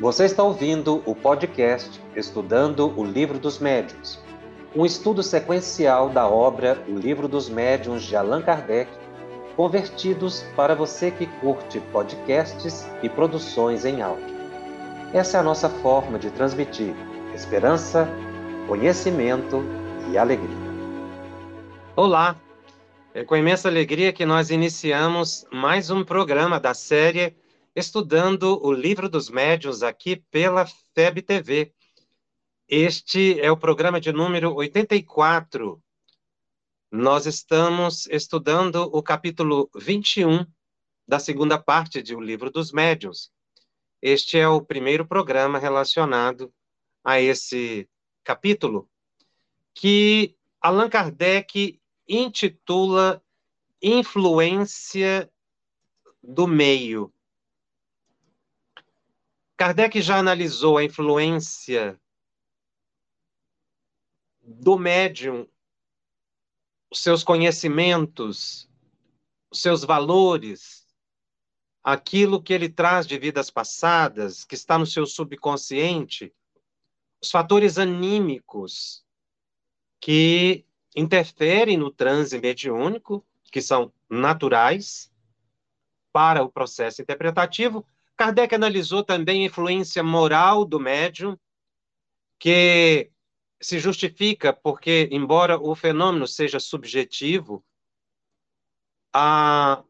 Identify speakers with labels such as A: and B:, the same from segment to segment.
A: Você está ouvindo o podcast Estudando o Livro dos Médiuns, um estudo sequencial da obra O Livro dos Médiuns de Allan Kardec, convertidos para você que curte podcasts e produções em áudio. Essa é a nossa forma de transmitir esperança, conhecimento e alegria.
B: Olá! É com imensa alegria que nós iniciamos mais um programa da série estudando o livro dos médiuns aqui pela FEB TV. Este é o programa de número 84. Nós estamos estudando o capítulo 21 da segunda parte de O Livro dos Médiuns. Este é o primeiro programa relacionado a esse capítulo, que Allan Kardec intitula Influência do Meio. Kardec já analisou a influência do médium, os seus conhecimentos, os seus valores, aquilo que ele traz de vidas passadas, que está no seu subconsciente, os fatores anímicos que interferem no transe mediúnico, que são naturais para o processo interpretativo, Kardec analisou também a influência moral do médium, que se justifica porque, embora o fenômeno seja subjetivo, a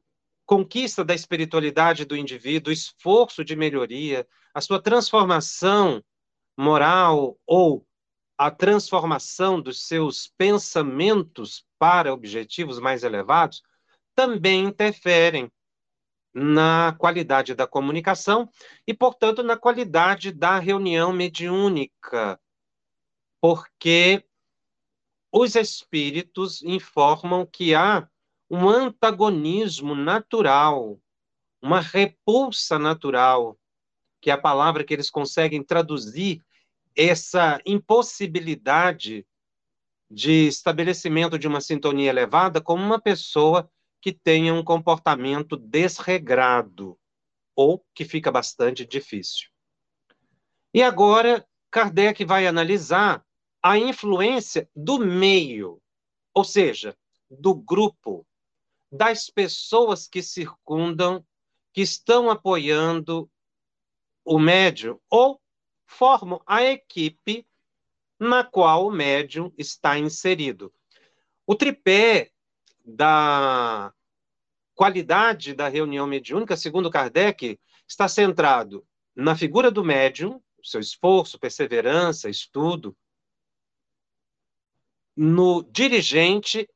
B: conquista da espiritualidade do indivíduo, o esforço de melhoria, a sua transformação moral ou a transformação dos seus pensamentos para objetivos mais elevados também interferem na qualidade da comunicação e, portanto, na qualidade da reunião mediúnica, porque os espíritos informam que há um antagonismo natural, uma repulsa natural, que é a palavra que eles conseguem traduzir essa impossibilidade de estabelecimento de uma sintonia elevada como uma pessoa que tenha um comportamento desregrado ou que fica bastante difícil. E agora, Kardec vai analisar a influência do meio, ou seja, do grupo, das pessoas que circundam, que estão apoiando o médium ou formam a equipe na qual o médium está inserido. O tripé da qualidade da reunião mediúnica, segundo Kardec, está centrado na figura do médium, seu esforço, perseverança, estudo, no dirigente,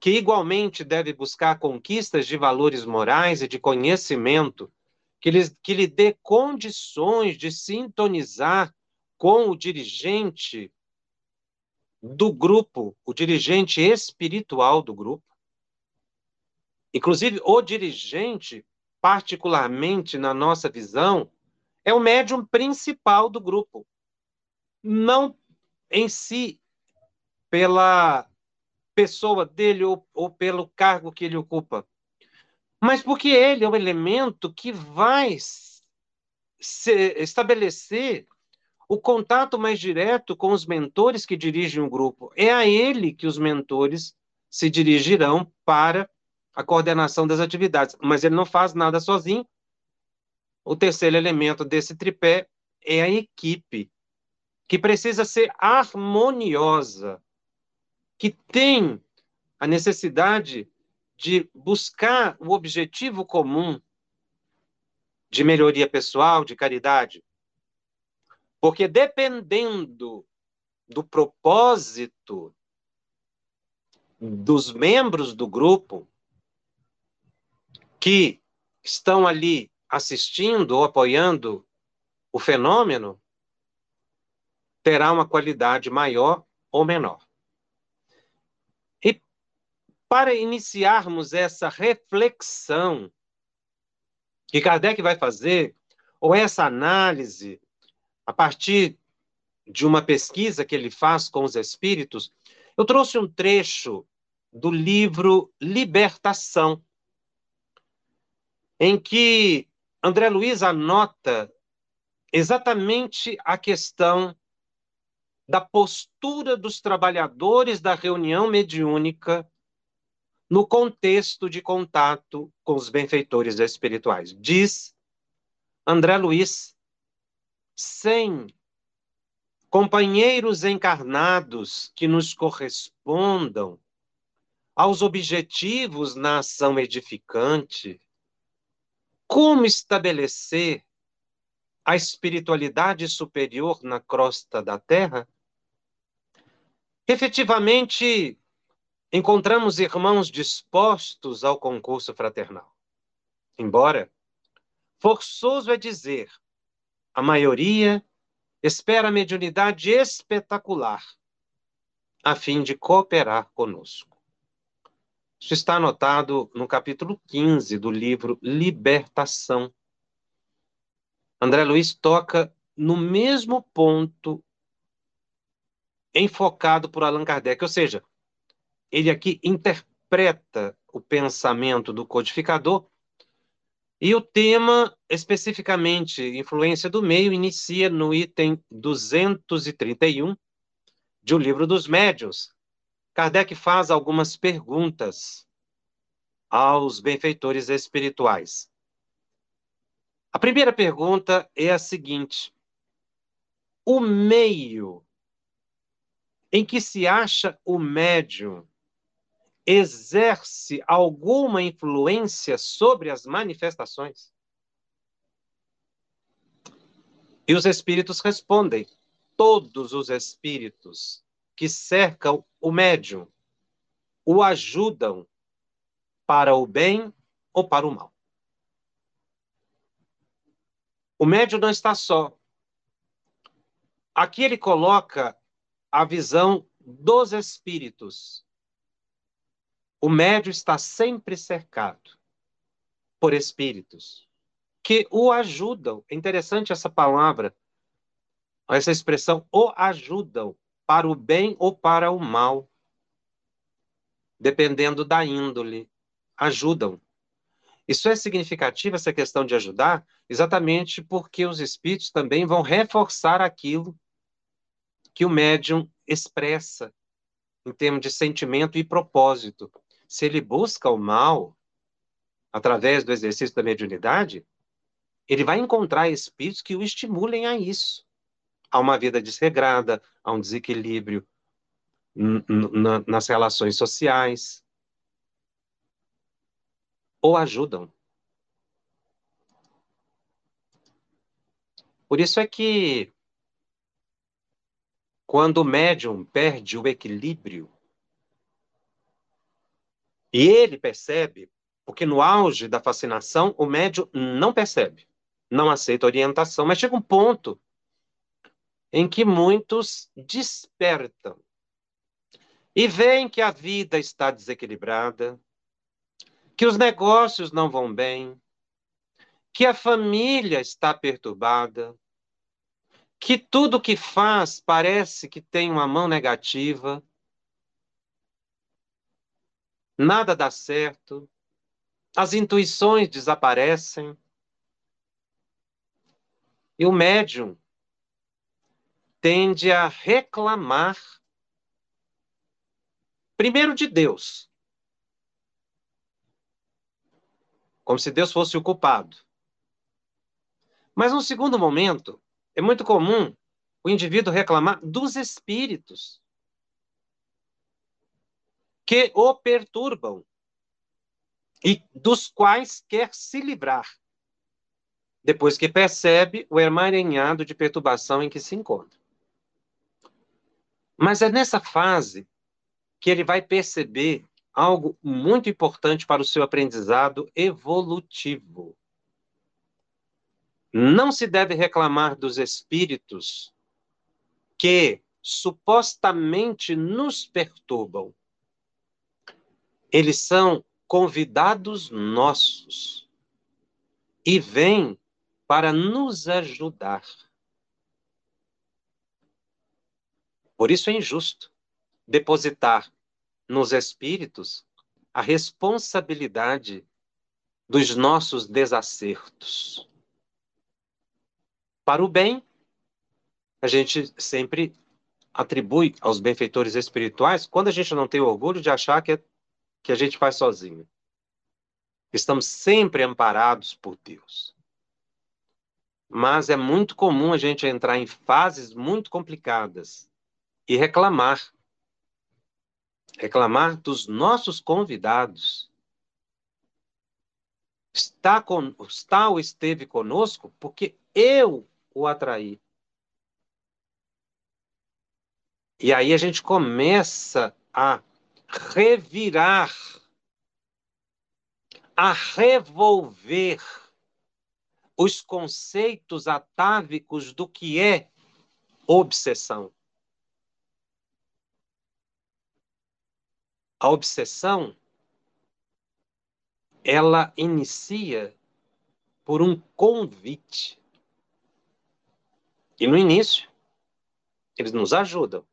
B: que igualmente deve buscar conquistas de valores morais e de conhecimento, que lhe, que lhe dê condições de sintonizar com o dirigente do grupo, o dirigente espiritual do grupo. Inclusive, o dirigente, particularmente na nossa visão, é o médium principal do grupo. Não em si, pela pessoa dele ou, ou pelo cargo que ele ocupa, mas porque ele é o elemento que vai estabelecer o contato mais direto com os mentores que dirigem o grupo. É a ele que os mentores se dirigirão para a coordenação das atividades, mas ele não faz nada sozinho. O terceiro elemento desse tripé é a equipe, que precisa ser harmoniosa, que tem a necessidade de buscar o objetivo comum de melhoria pessoal, de caridade. Porque dependendo do propósito dos membros do grupo que estão ali assistindo ou apoiando o fenômeno, terá uma qualidade maior ou menor. E para iniciarmos essa reflexão que Kardec vai fazer, ou essa análise a partir de uma pesquisa que ele faz com os espíritos, eu trouxe um trecho do livro Libertação, em que André Luiz anota exatamente a questão da postura dos trabalhadores da reunião mediúnica no contexto de contato com os benfeitores espirituais. Diz André Luiz, sem companheiros encarnados que nos correspondam aos objetivos na ação edificante, como estabelecer a espiritualidade superior na crosta da Terra? Efetivamente, encontramos irmãos dispostos ao concurso fraternal. Embora forçoso é dizer, a maioria espera a mediunidade espetacular a fim de cooperar conosco. Isso está anotado no capítulo 15 do livro Libertação. André Luiz toca no mesmo ponto enfocado por Allan Kardec, ou seja, ele aqui interpreta o pensamento do codificador e o tema, especificamente influência do meio, inicia no item 231 de O Livro dos Médios. Kardec faz algumas perguntas aos benfeitores espirituais. A primeira pergunta é a seguinte: o meio em que se acha o médium exerce alguma influência sobre as manifestações? E os espíritos respondem: todos os espíritos que cercam o médium o ajudam para o bem ou para o mal. O médium não está só. Aqui ele coloca a visão dos espíritos o médio está sempre cercado por espíritos que o ajudam. É interessante essa palavra, essa expressão, o ajudam para o bem ou para o mal, dependendo da índole. Ajudam. Isso é significativo, essa questão de ajudar, exatamente porque os espíritos também vão reforçar aquilo que o médium expressa em termos de sentimento e propósito se ele busca o mal através do exercício da mediunidade, ele vai encontrar espíritos que o estimulem a isso, a uma vida desregrada, a um desequilíbrio nas relações sociais, ou ajudam. Por isso é que quando o médium perde o equilíbrio, e ele percebe, porque no auge da fascinação, o médium não percebe, não aceita orientação, mas chega um ponto em que muitos despertam e veem que a vida está desequilibrada, que os negócios não vão bem, que a família está perturbada, que tudo que faz parece que tem uma mão negativa, nada dá certo, as intuições desaparecem. E o médium tende a reclamar, primeiro de Deus, como se Deus fosse o culpado. Mas, num segundo momento, é muito comum o indivíduo reclamar dos espíritos que o perturbam e dos quais quer se livrar, depois que percebe o emaranhado de perturbação em que se encontra. Mas é nessa fase que ele vai perceber algo muito importante para o seu aprendizado evolutivo. Não se deve reclamar dos espíritos que supostamente nos perturbam, eles são convidados nossos e vêm para nos ajudar. Por isso é injusto depositar nos espíritos a responsabilidade dos nossos desacertos. para o bem, a gente sempre atribui aos benfeitores espirituais quando a gente não tem orgulho de achar que, é, que a gente faz sozinho. Estamos sempre amparados por Deus. Mas é muito comum a gente entrar em fases muito complicadas e reclamar. Reclamar dos nossos convidados. Está, com, está ou esteve conosco porque eu o atraí. E aí a gente começa a revirar, a revolver os conceitos atávicos do que é obsessão. A obsessão ela inicia por um convite. E no início, eles nos ajudam.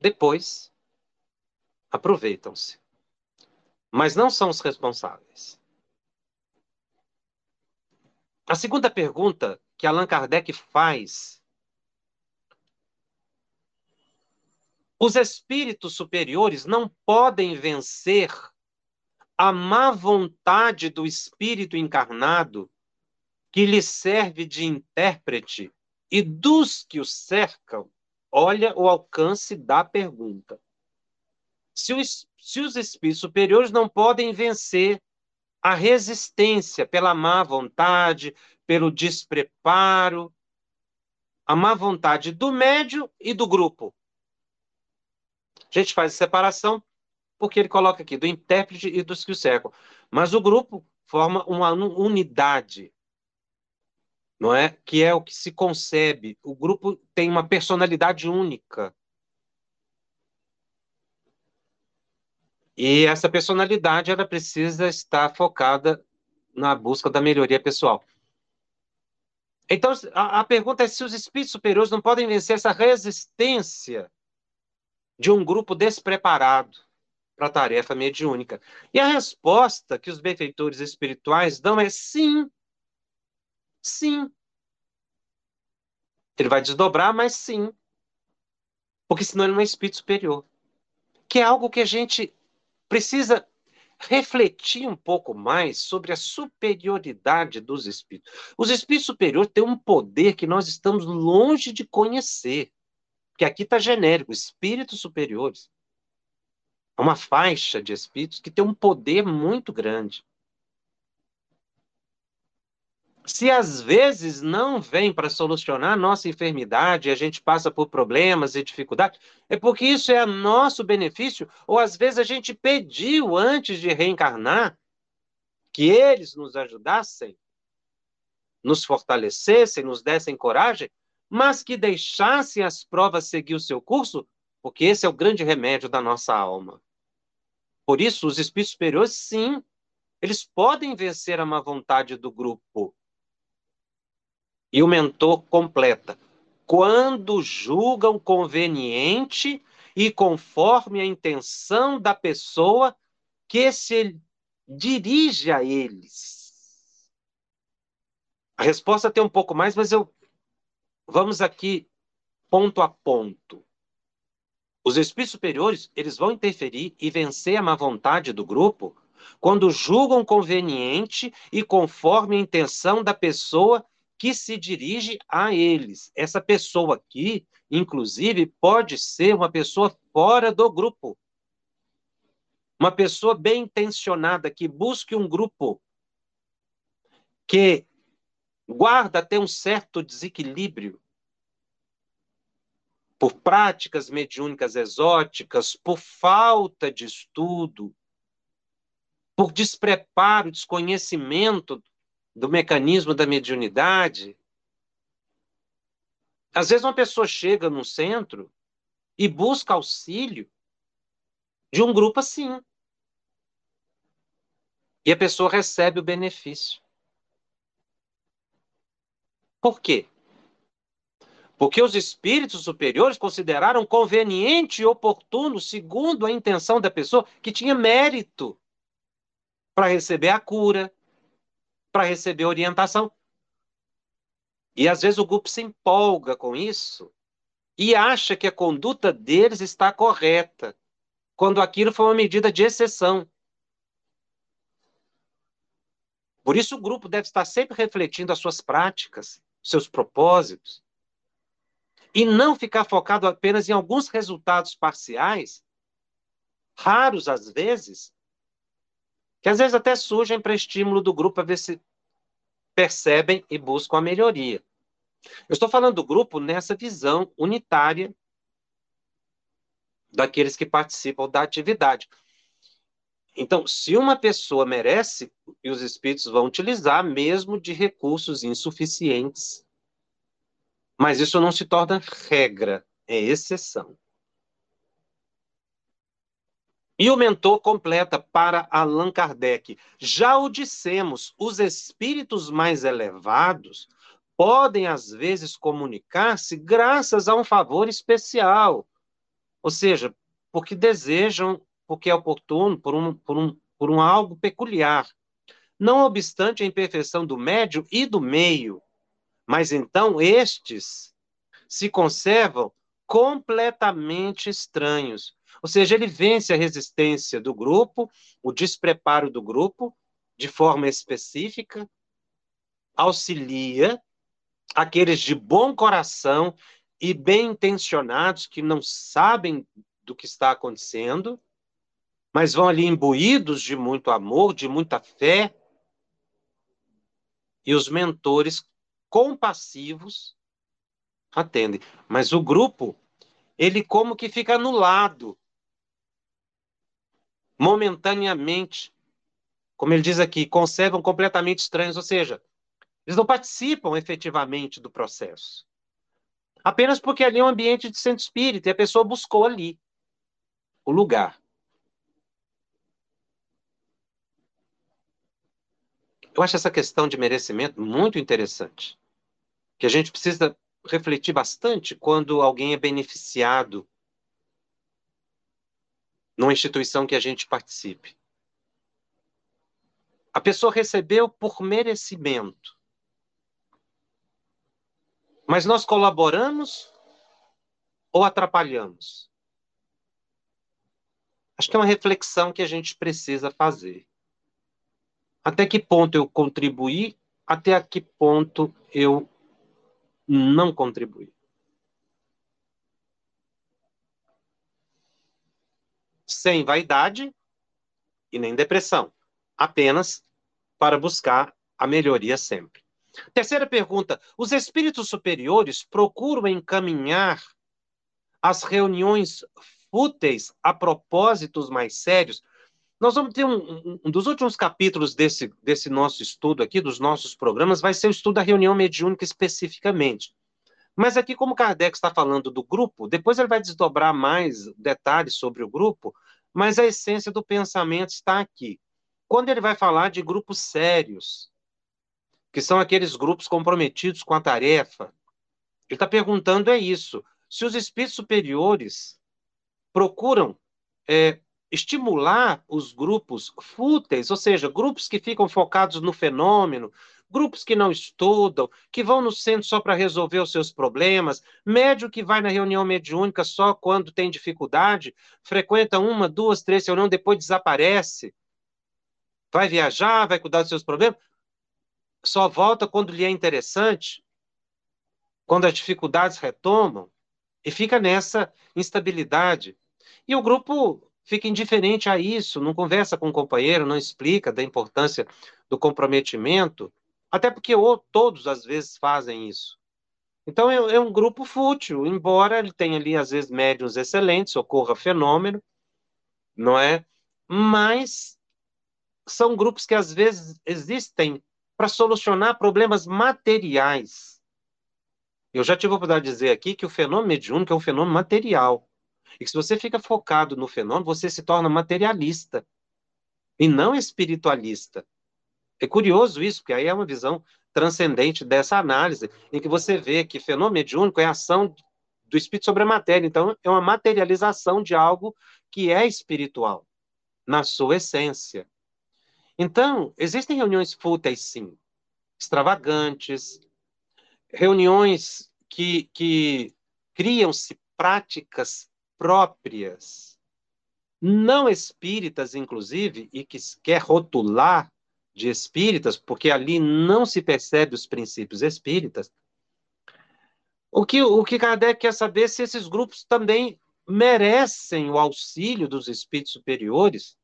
B: Depois, aproveitam-se. Mas não são os responsáveis. A segunda pergunta que Allan Kardec faz: os espíritos superiores não podem vencer a má vontade do espírito encarnado que lhe serve de intérprete e dos que o cercam. Olha o alcance da pergunta. Se os, se os espíritos superiores não podem vencer a resistência pela má vontade, pelo despreparo, a má vontade do médio e do grupo. A gente faz a separação porque ele coloca aqui do intérprete e dos que o cercam. Mas o grupo forma uma unidade, não é? Que é o que se concebe. O grupo tem uma personalidade única. E essa personalidade ela precisa estar focada na busca da melhoria pessoal. Então, a, a pergunta é se os espíritos superiores não podem vencer essa resistência de um grupo despreparado para a tarefa mediúnica. E a resposta que os benfeitores espirituais dão é sim. Sim. Ele vai desdobrar, mas sim. Porque senão ele não é espírito superior. Que é algo que a gente precisa refletir um pouco mais sobre a superioridade dos espíritos. Os espíritos superiores têm um poder que nós estamos longe de conhecer. Porque aqui está genérico, espíritos superiores. É uma faixa de espíritos que tem um poder muito grande. Se às vezes não vem para solucionar a nossa enfermidade, a gente passa por problemas e dificuldades, é porque isso é nosso benefício, ou às vezes a gente pediu antes de reencarnar que eles nos ajudassem, nos fortalecessem, nos dessem coragem, mas que deixassem as provas seguir o seu curso, porque esse é o grande remédio da nossa alma. Por isso, os espíritos superiores, sim, eles podem vencer a má vontade do grupo, e o mentor completa. Quando julgam conveniente e conforme a intenção da pessoa que se dirige a eles. A resposta tem um pouco mais, mas eu vamos aqui ponto a ponto. Os espíritos superiores, eles vão interferir e vencer a má vontade do grupo quando julgam conveniente e conforme a intenção da pessoa que se dirige a eles. Essa pessoa aqui, inclusive, pode ser uma pessoa fora do grupo. Uma pessoa bem intencionada que busque um grupo que guarda até um certo desequilíbrio por práticas mediúnicas exóticas, por falta de estudo, por despreparo, desconhecimento do mecanismo da mediunidade. Às vezes uma pessoa chega num centro e busca auxílio de um grupo assim. E a pessoa recebe o benefício. Por quê? Porque os espíritos superiores consideraram conveniente e oportuno, segundo a intenção da pessoa, que tinha mérito para receber a cura, para receber orientação. E às vezes o grupo se empolga com isso e acha que a conduta deles está correta, quando aquilo foi uma medida de exceção. Por isso, o grupo deve estar sempre refletindo as suas práticas, seus propósitos, e não ficar focado apenas em alguns resultados parciais, raros às vezes, que às vezes até surgem para estímulo do grupo a ver se percebem e buscam a melhoria. Eu estou falando do grupo nessa visão unitária daqueles que participam da atividade. Então, se uma pessoa merece, e os espíritos vão utilizar mesmo de recursos insuficientes. Mas isso não se torna regra, é exceção. E o mentor completa para Allan Kardec. Já o dissemos, os espíritos mais elevados podem, às vezes, comunicar-se graças a um favor especial. Ou seja, porque desejam, porque é oportuno, por um, por um, por um algo peculiar. Não obstante a imperfeição do médio e do meio. Mas então estes se conservam completamente estranhos, ou seja, ele vence a resistência do grupo, o despreparo do grupo, de forma específica, auxilia aqueles de bom coração e bem intencionados que não sabem do que está acontecendo, mas vão ali imbuídos de muito amor, de muita fé, e os mentores compassivos atendem. Mas o grupo, ele como que fica anulado momentaneamente, como ele diz aqui, conservam completamente estranhos, ou seja, eles não participam efetivamente do processo. Apenas porque ali é um ambiente de centro espírita e a pessoa buscou ali o lugar. Eu acho essa questão de merecimento muito interessante, que a gente precisa refletir bastante quando alguém é beneficiado numa instituição que a gente participe. A pessoa recebeu por merecimento. Mas nós colaboramos ou atrapalhamos? Acho que é uma reflexão que a gente precisa fazer. Até que ponto eu contribuí, até que ponto eu não contribuí. Sem vaidade e nem depressão, apenas para buscar a melhoria sempre. Terceira pergunta: os espíritos superiores procuram encaminhar as reuniões fúteis a propósitos mais sérios? Nós vamos ter um, um, dos últimos capítulos desse, desse nosso estudo aqui, dos nossos programas, vai ser o estudo da reunião mediúnica especificamente. Mas aqui, como Kardec está falando do grupo, depois ele vai desdobrar mais detalhes sobre o grupo, mas a essência do pensamento está aqui. Quando ele vai falar de grupos sérios, que são aqueles grupos comprometidos com a tarefa, ele está perguntando é isso. Se os espíritos superiores procuram é, estimular os grupos fúteis, ou seja, grupos que ficam focados no fenômeno, grupos que não estudam, que vão no centro só para resolver os seus problemas, médio que vai na reunião mediúnica só quando tem dificuldade, frequenta uma, duas, três reuniões, depois desaparece, vai viajar, vai cuidar dos seus problemas, só volta quando lhe é interessante, quando as dificuldades retomam, e fica nessa instabilidade. E o grupo fica indiferente a isso, não conversa com o companheiro, não explica da importância do comprometimento, até porque todos às vezes fazem isso. Então é, é, um grupo fútil, embora ele tenha ali às vezes médios excelentes, ocorra fenômeno, não é? Mas são grupos que às vezes existem para solucionar problemas materiais. Eu já tive a oportunidade de dizer aqui que o fenômeno mediúnico é um fenômeno material. E que se você fica focado no fenômeno, você se torna materialista e não espiritualista. É curioso isso, porque aí é uma visão transcendente dessa análise, em que você vê que fenômeno mediúnico é a ação do espírito sobre a matéria. Então, é uma materialização de algo que é espiritual, na sua essência. Então, existem reuniões fúteis, sim, extravagantes, reuniões que, que criam-se práticas próprias, não espíritas, inclusive, e que quer rotular de espíritas, porque ali não se percebe os princípios espíritas. O que, o que Kardec quer saber é se esses grupos também merecem o auxílio dos espíritos superiores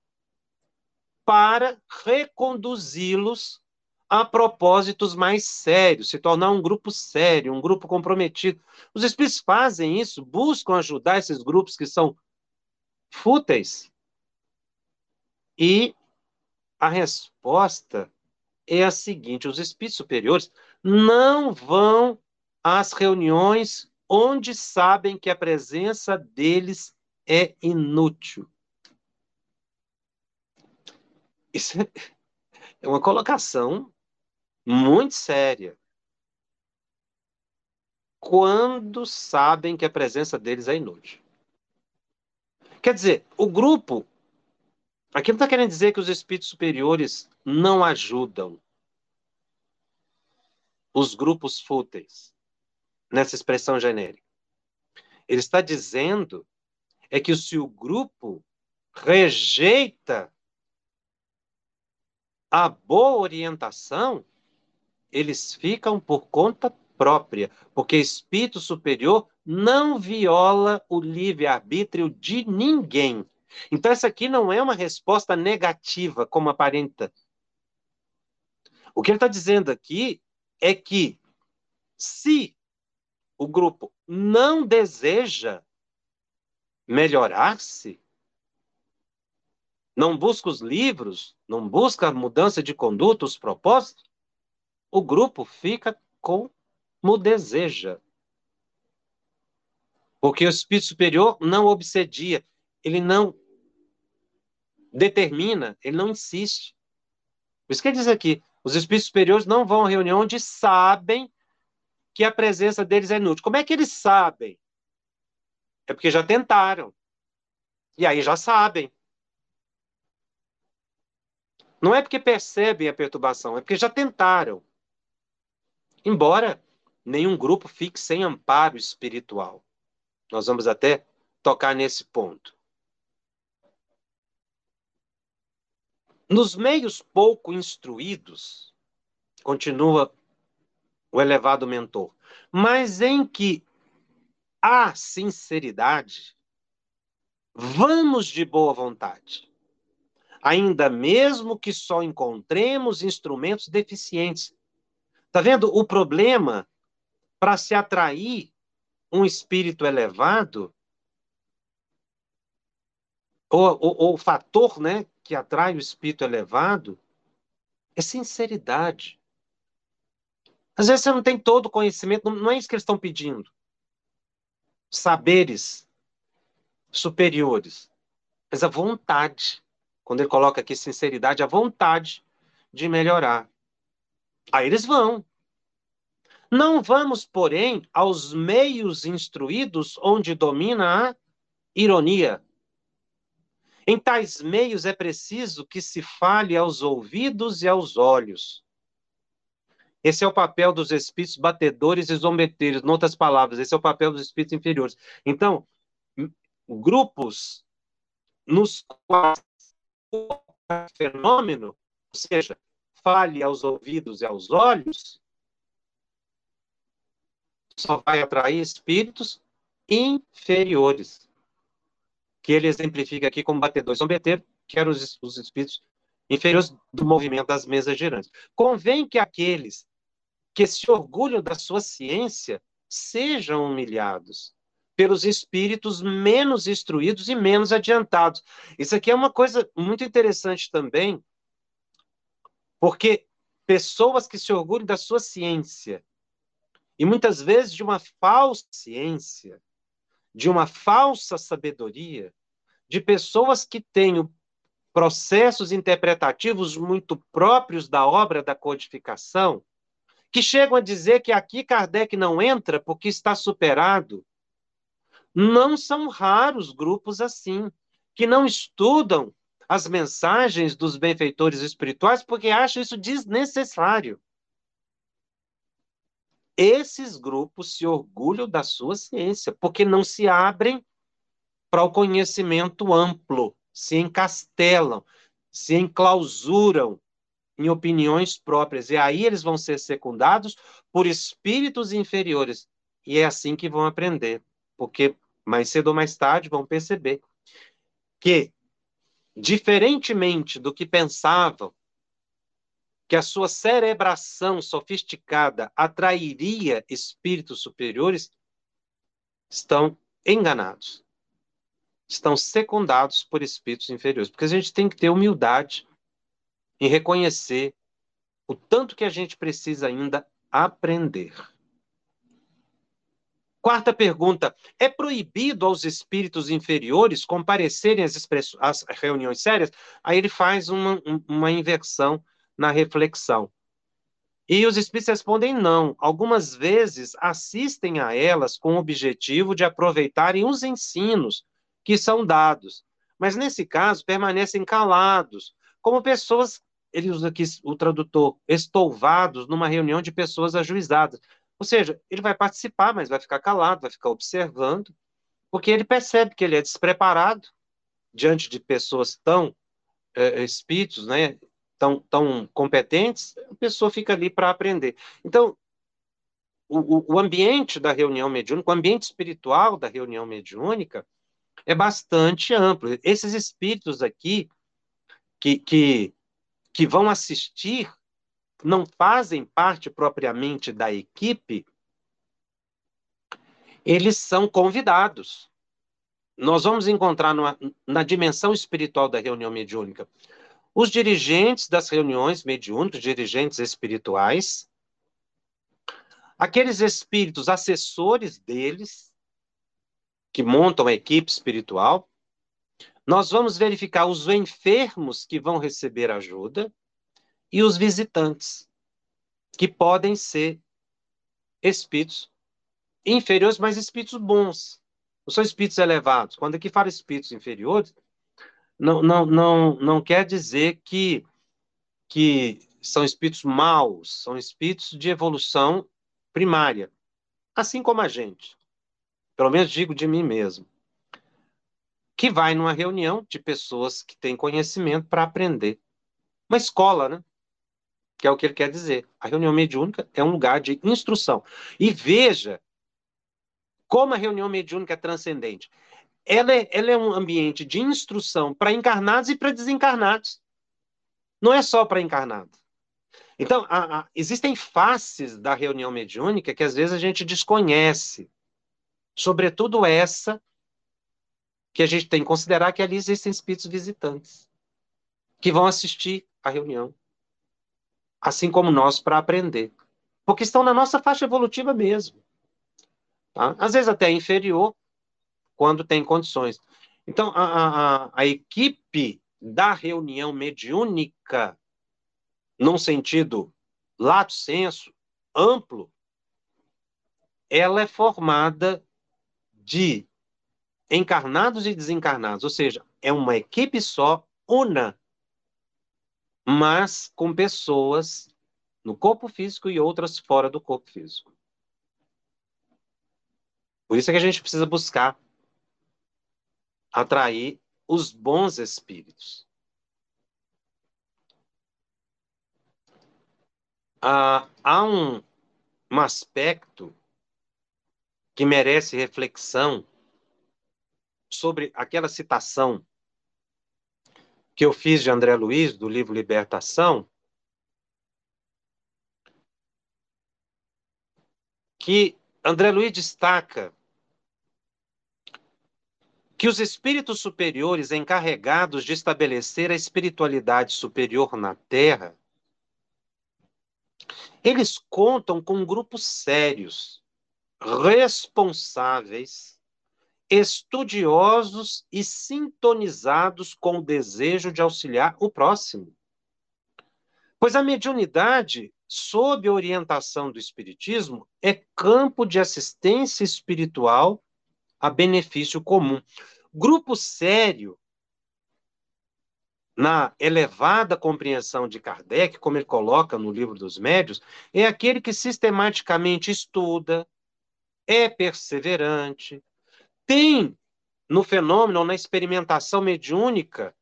B: para reconduzi-los a propósitos mais sérios, se tornar um grupo sério, um grupo comprometido. Os espíritos fazem isso, buscam ajudar esses grupos que são fúteis. E a resposta é a seguinte: os espíritos superiores não vão às reuniões onde sabem que a presença deles é inútil. Isso é uma colocação muito séria. Quando sabem que a presença deles é inútil. Quer dizer, o grupo. Aqui não está querendo dizer que os espíritos superiores não ajudam os grupos fúteis, nessa expressão genérica. Ele está dizendo é que se o grupo rejeita a boa orientação, eles ficam por conta própria, porque espírito superior não viola o livre-arbítrio de ninguém. Então, essa aqui não é uma resposta negativa, como aparenta. O que ele está dizendo aqui é que, se o grupo não deseja melhorar-se, não busca os livros, não busca a mudança de conduta, os propósitos, o grupo fica como deseja. Porque o espírito superior não obsedia, ele não determina, ele não insiste. Por isso que ele diz aqui: os espíritos superiores não vão à reunião onde sabem que a presença deles é inútil. Como é que eles sabem? É porque já tentaram. E aí já sabem. Não é porque percebem a perturbação, é porque já tentaram. Embora nenhum grupo fique sem amparo espiritual. Nós vamos até tocar nesse ponto. Nos meios pouco instruídos, continua o elevado mentor, mas em que há sinceridade, vamos de boa vontade ainda mesmo que só encontremos instrumentos deficientes. Tá vendo o problema para se atrair um espírito elevado? Ou, o fator, né, que atrai o espírito elevado é sinceridade. Às vezes você não tem todo o conhecimento, não é isso que eles estão pedindo. Saberes superiores, mas a vontade quando ele coloca aqui sinceridade, a vontade de melhorar. Aí eles vão. Não vamos, porém, aos meios instruídos onde domina a ironia. Em tais meios é preciso que se fale aos ouvidos e aos olhos. Esse é o papel dos espíritos batedores e zombeteiros. Em outras palavras, esse é o papel dos espíritos inferiores. Então, grupos nos quais fenômeno, ou seja, fale aos ouvidos e aos olhos, só vai atrair espíritos inferiores, que ele exemplifica aqui como batedores. São beter, que eram os, os espíritos inferiores do movimento das mesas girantes. Convém que aqueles que se orgulham da sua ciência sejam humilhados pelos espíritos menos instruídos e menos adiantados. Isso aqui é uma coisa muito interessante também, porque pessoas que se orgulham da sua ciência, e muitas vezes de uma falsa ciência, de uma falsa sabedoria, de pessoas que têm processos interpretativos muito próprios da obra da codificação, que chegam a dizer que aqui Kardec não entra porque está superado, não são raros grupos assim, que não estudam as mensagens dos benfeitores espirituais porque acham isso desnecessário. esses grupos se orgulham da sua ciência, porque não se abrem para o conhecimento amplo, se encastelam, se enclausuram em opiniões próprias. E aí eles vão ser secundados por espíritos inferiores. E é assim que vão aprender, porque mais cedo ou mais tarde vão perceber que, diferentemente do que pensavam, que a sua cerebração sofisticada atrairia espíritos superiores, estão enganados. Estão secundados por espíritos inferiores. Porque a gente tem que ter humildade em reconhecer o tanto que a gente precisa ainda aprender. Quarta pergunta: é proibido aos espíritos inferiores comparecerem às, às reuniões sérias? Aí ele faz uma, uma inversão na reflexão. E os espíritos respondem não. Algumas vezes assistem a elas com o objetivo de aproveitarem os ensinos que são dados. Mas nesse caso permanecem calados, como pessoas, ele usa aqui o tradutor, estouvados numa reunião de pessoas ajuizadas. Ou seja, ele vai participar, mas vai ficar calado, vai ficar observando, porque ele percebe que ele é despreparado diante de pessoas tão é, espíritos, né, tão, tão competentes, a pessoa fica ali para aprender. Então, o, o ambiente da reunião mediúnica, o ambiente espiritual da reunião mediúnica é bastante amplo. Esses espíritos aqui que, que, que vão assistir não fazem parte propriamente da equipe, eles são convidados. Nós vamos encontrar numa, na dimensão espiritual da reunião mediúnica os dirigentes das reuniões mediúnicas, dirigentes espirituais, aqueles espíritos assessores deles, que montam a equipe espiritual, nós vamos verificar os enfermos que vão receber ajuda e os visitantes, que podem ser espíritos inferiores, mas espíritos bons. Não são espíritos elevados. Quando aqui fala espíritos inferiores, não, não, não, não quer dizer que, que são espíritos maus, são espíritos de evolução primária, assim como a gente. Pelo menos digo de mim mesmo. Que vai numa reunião de pessoas que têm conhecimento para aprender. Uma escola, né? Que é o que ele quer dizer. A reunião mediúnica é um lugar de instrução. E veja como a reunião mediúnica é transcendente ela é, ela é um ambiente de instrução para encarnados e para desencarnados. Não é só para encarnados. Então, a, a, existem faces da reunião mediúnica que às vezes a gente desconhece. Sobretudo essa que a gente tem que considerar que ali existem espíritos visitantes que vão assistir à reunião, assim como nós, para aprender. Porque estão na nossa faixa evolutiva mesmo. Tá? Às vezes até inferior, quando tem condições. Então, a, a, a equipe da reunião mediúnica, num sentido lato senso, amplo, ela é formada de encarnados e desencarnados, ou seja, é uma equipe só, una, mas com pessoas no corpo físico e outras fora do corpo físico. Por isso é que a gente precisa buscar atrair os bons espíritos. Ah, há um, um aspecto que merece reflexão sobre aquela citação que eu fiz de André Luiz, do livro Libertação, que André Luiz destaca que os espíritos superiores encarregados de estabelecer a espiritualidade superior na Terra, eles contam com grupos sérios, responsáveis, estudiosos e sintonizados com o desejo de auxiliar o próximo. Pois a mediunidade, sob orientação do Espiritismo, é campo de assistência espiritual a benefício comum. Grupo sério na elevada compreensão de Kardec, como ele coloca no livro dos médios, é aquele que sistematicamente estuda, é perseverante, tem no fenômeno, na experimentação mediúnica,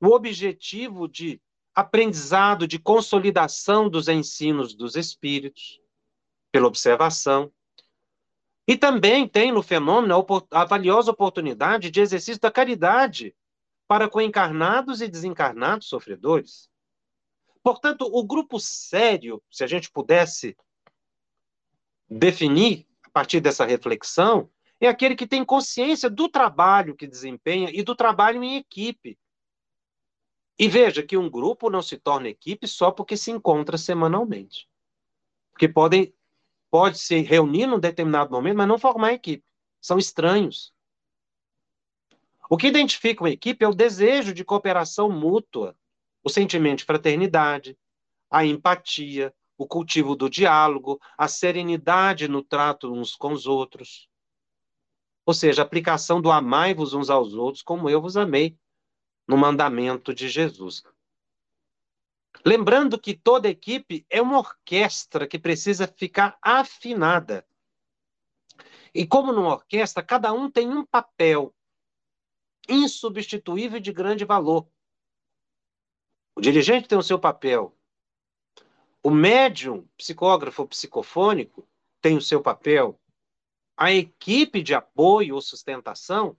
B: o objetivo de aprendizado, de consolidação dos ensinos dos espíritos, pela observação. E também tem no fenômeno a, valiosa oportunidade de exercício da caridade para com encarnados e desencarnados sofredores. Portanto, o grupo sério, se a gente pudesse definir a partir dessa reflexão, é aquele que tem consciência do trabalho que desempenha e do trabalho em equipe. E veja que um grupo não se torna equipe só porque se encontra semanalmente. Porque podem pode se reunir num determinado momento, mas não formar equipe. São estranhos. O que identifica uma equipe é o desejo de cooperação mútua, o sentimento de fraternidade, a empatia, o cultivo do diálogo, a serenidade no trato uns com os outros. Ou seja, a aplicação do amai-vos uns aos outros como eu vos amei, no mandamento de Jesus. Lembrando que toda equipe é uma orquestra que precisa ficar afinada. E como numa orquestra, cada um tem um papel insubstituível de grande valor. O dirigente tem o seu papel. O médium, psicógrafo psicofônico, tem o seu papel. A equipe de apoio ou sustentação,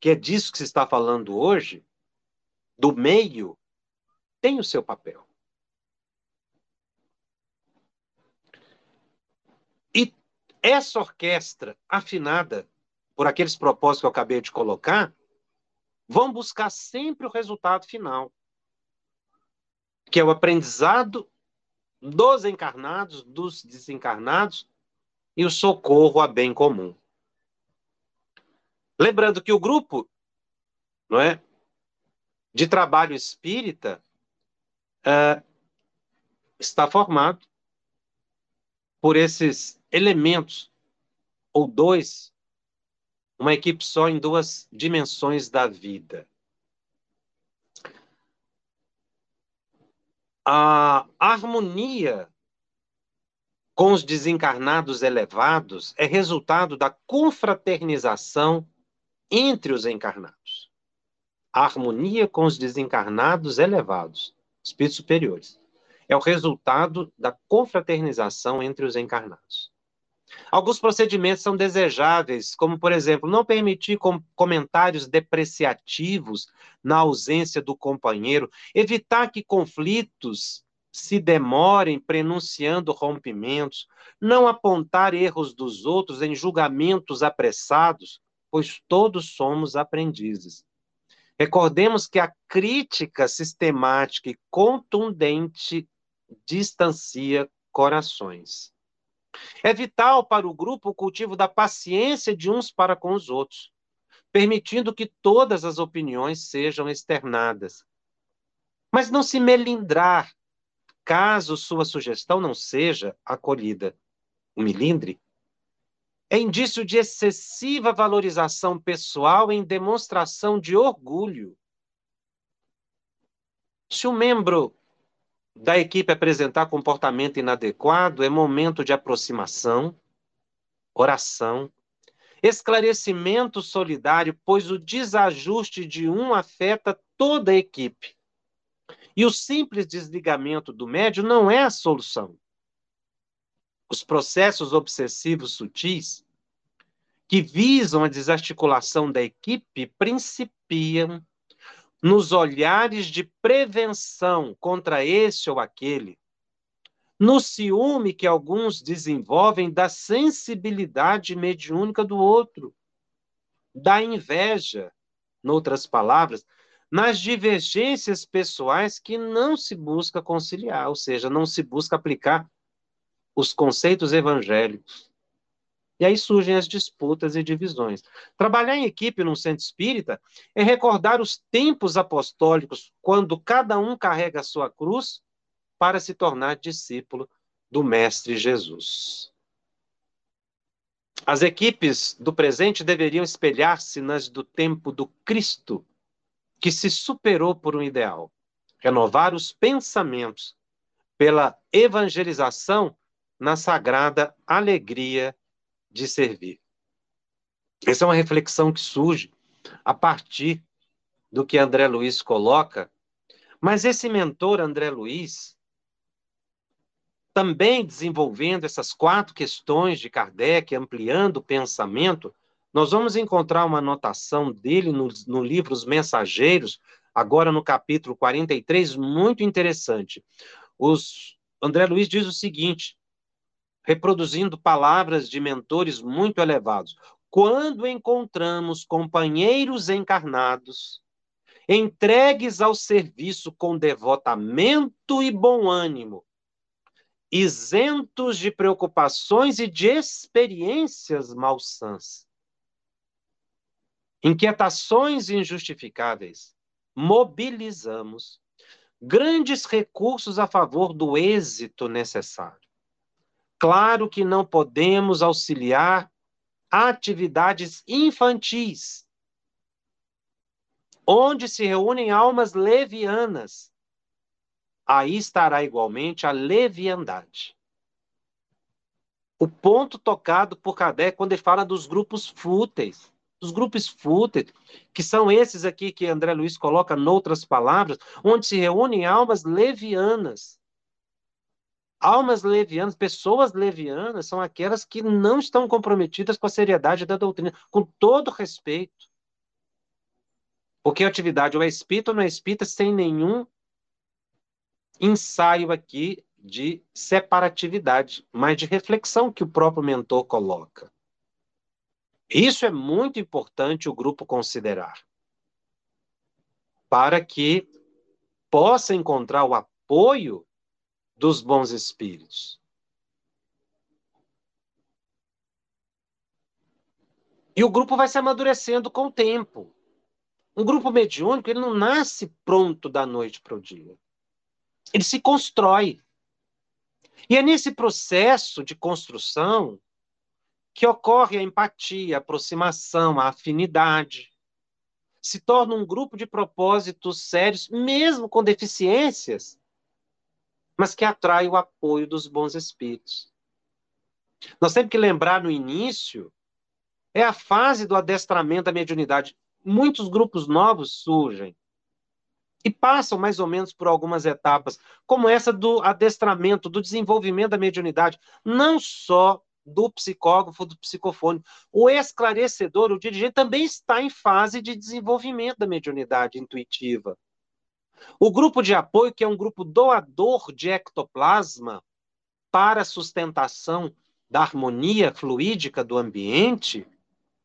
B: que é disso que se está falando hoje, do meio, tem o seu papel. E essa orquestra afinada por aqueles propósitos que eu acabei de colocar, vão buscar sempre o resultado final, que é o aprendizado dos encarnados, dos desencarnados e o socorro a bem comum. Lembrando que o grupo, não é, de trabalho espírita é, está formado por esses elementos ou dois uma equipe só em duas dimensões da vida. A harmonia com os desencarnados elevados é resultado da confraternização entre os encarnados. A harmonia com os desencarnados elevados, espíritos superiores, é o resultado da confraternização entre os encarnados. Alguns procedimentos são desejáveis, como, por exemplo, não permitir com comentários depreciativos na ausência do companheiro, evitar que conflitos se demorem prenunciando rompimentos, não apontar erros dos outros em julgamentos apressados, pois todos somos aprendizes. Recordemos que a crítica sistemática e contundente distancia corações. É vital para o grupo o cultivo da paciência de uns para com os outros, permitindo que todas as opiniões sejam externadas. Mas não se melindrar, caso sua sugestão não seja acolhida. O milindre é indício de excessiva valorização pessoal em demonstração de orgulho. Se o membro da equipe apresentar comportamento inadequado, é momento de aproximação, oração, esclarecimento solidário, pois o desajuste de um afeta toda a equipe. E o simples desligamento do médio não é a solução. Os processos obsessivos sutis, que visam a desarticulação da equipe, principiam nos olhares de prevenção contra esse ou aquele, no ciúme que alguns desenvolvem da sensibilidade mediúnica do outro, da inveja, noutras palavras, nas divergências pessoais que não se busca conciliar, ou seja, não se busca aplicar os conceitos evangélicos. E aí surgem as disputas e divisões. Trabalhar em equipe num centro espírita é recordar os tempos apostólicos, quando cada um carrega a sua cruz para se tornar discípulo do Mestre Jesus. As equipes do presente deveriam espelhar-se nas do tempo do Cristo, que se superou por um ideal, renovar os pensamentos pela evangelização na sagrada alegria de servir. Essa é uma reflexão que surge a partir do que André Luiz coloca, mas esse mentor André Luiz, também desenvolvendo essas quatro questões de Kardec, ampliando o pensamento, nós vamos encontrar uma anotação dele no, no livro Os Mensageiros, agora no capítulo 43, muito interessante. Os, André Luiz diz o seguinte, reproduzindo palavras de mentores muito elevados: quando encontramos companheiros encarnados, entregues ao serviço com devotamento e bom ânimo, isentos de preocupações e de experiências malsãs, inquietações injustificáveis, mobilizamos grandes recursos a favor do êxito necessário. Claro que não podemos auxiliar atividades infantis, onde se reúnem almas levianas. Aí estará igualmente a leviandade. O ponto tocado por Kardec quando ele fala dos grupos fúteis, dos grupos fúteis, que são esses aqui que André Luiz coloca noutras palavras, onde se reúnem almas levianas. Almas levianas, pessoas levianas, são aquelas que não estão comprometidas com a seriedade da doutrina, com todo respeito. Porque a atividade ou é espírita ou não é espírita, sem nenhum ensaio aqui de separatividade, mas de reflexão que o próprio mentor coloca. Isso é muito importante o grupo considerar, para que possa encontrar o apoio dos bons espíritos. E o grupo vai se amadurecendo com o tempo. Um grupo mediúnico, ele não nasce pronto da noite para o dia. Ele se constrói. E é nesse processo de construção que ocorre a empatia, a aproximação, a afinidade. Se torna um grupo de propósitos sérios, mesmo com deficiências, mas que atrai o apoio dos bons espíritos. Nós temos que lembrar no início, é a fase do adestramento da mediunidade. Muitos grupos novos surgem e passam mais ou menos por algumas etapas, como essa do adestramento, do desenvolvimento da mediunidade, não só do psicógrafo, do psicofone. O esclarecedor, o dirigente, também está em fase de desenvolvimento da mediunidade intuitiva. O grupo de apoio, que é um grupo doador de ectoplasma para sustentação da harmonia fluídica do ambiente,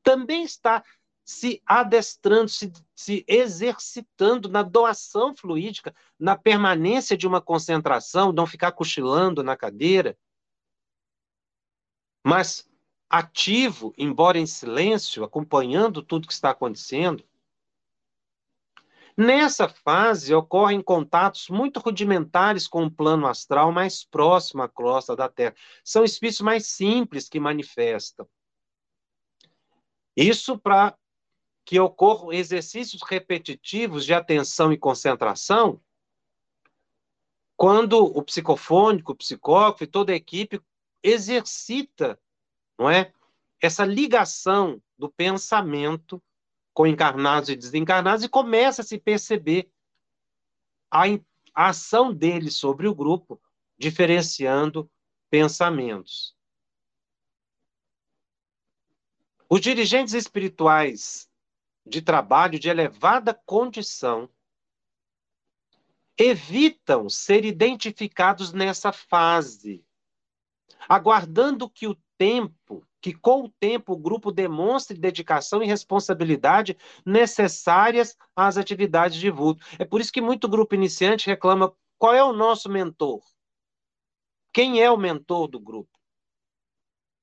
B: também está se adestrando, se, se exercitando na doação fluídica, na permanência de uma concentração, não ficar cochilando na cadeira, mas ativo, embora em silêncio, acompanhando tudo que está acontecendo, Nessa fase, ocorrem contatos muito rudimentares com o plano astral mais próximo à crosta da Terra. São espíritos mais simples que manifestam. Isso para que ocorram exercícios repetitivos de atenção e concentração, quando o psicofônico, o psicógrafo e toda a equipe exercita, não é, essa ligação do pensamento com encarnados e desencarnados, e começa a se perceber a, a ação dele sobre o grupo, diferenciando pensamentos. Os dirigentes espirituais de trabalho de elevada condição evitam ser identificados nessa fase, aguardando que o tempo que com o tempo o grupo demonstre dedicação e responsabilidade necessárias às atividades de vulto. É por isso que muito grupo iniciante reclama qual é o nosso mentor? Quem é o mentor do grupo?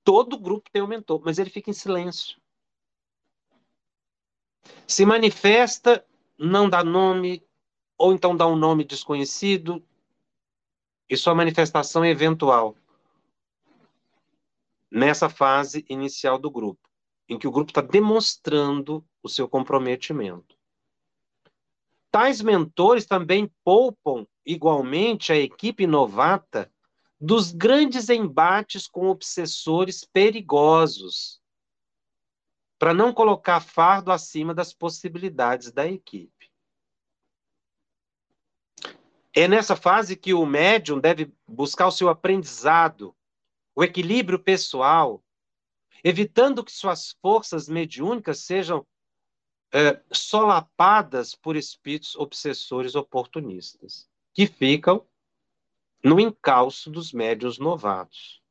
B: Todo grupo tem um mentor, mas ele fica em silêncio. Se manifesta, não dá nome, ou então dá um nome desconhecido, e sua manifestação é eventual nessa fase inicial do grupo, em que o grupo está demonstrando o seu comprometimento. tais mentores também poupam igualmente a equipe novata dos grandes embates com obsessores perigosos, para não colocar fardo acima das possibilidades da equipe. É nessa fase que o médium deve buscar o seu aprendizado, o equilíbrio pessoal, evitando que suas forças mediúnicas sejam é, solapadas por espíritos obsessores oportunistas, que ficam no encalço dos médios novatos.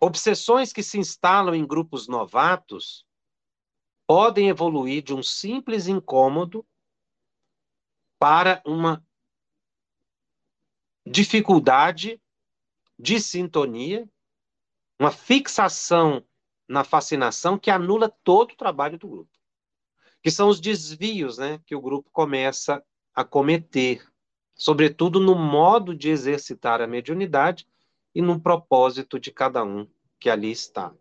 B: Obsessões que se instalam em grupos novatos podem evoluir de um simples incômodo para uma dificuldade de sintonia, uma fixação na fascinação que anula todo o trabalho do grupo. Que são os desvios né, que o grupo começa a cometer, sobretudo no modo de exercitar a mediunidade e no propósito de cada um que ali está.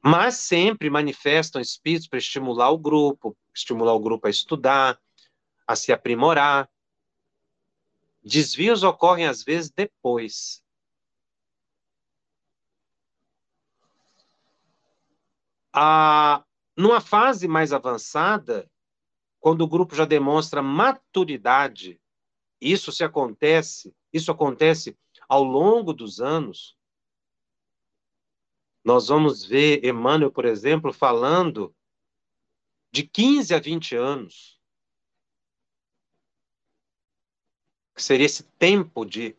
B: Mas sempre manifestam espíritos para estimular o grupo, estimular o grupo a estudar, a se aprimorar. Desvios ocorrem às vezes depois, A, numa fase mais avançada, quando o grupo já demonstra maturidade, isso se acontece, isso acontece ao longo dos anos. Nós vamos ver Emmanuel, por exemplo, falando de 15 a 20 anos. Que seria esse tempo de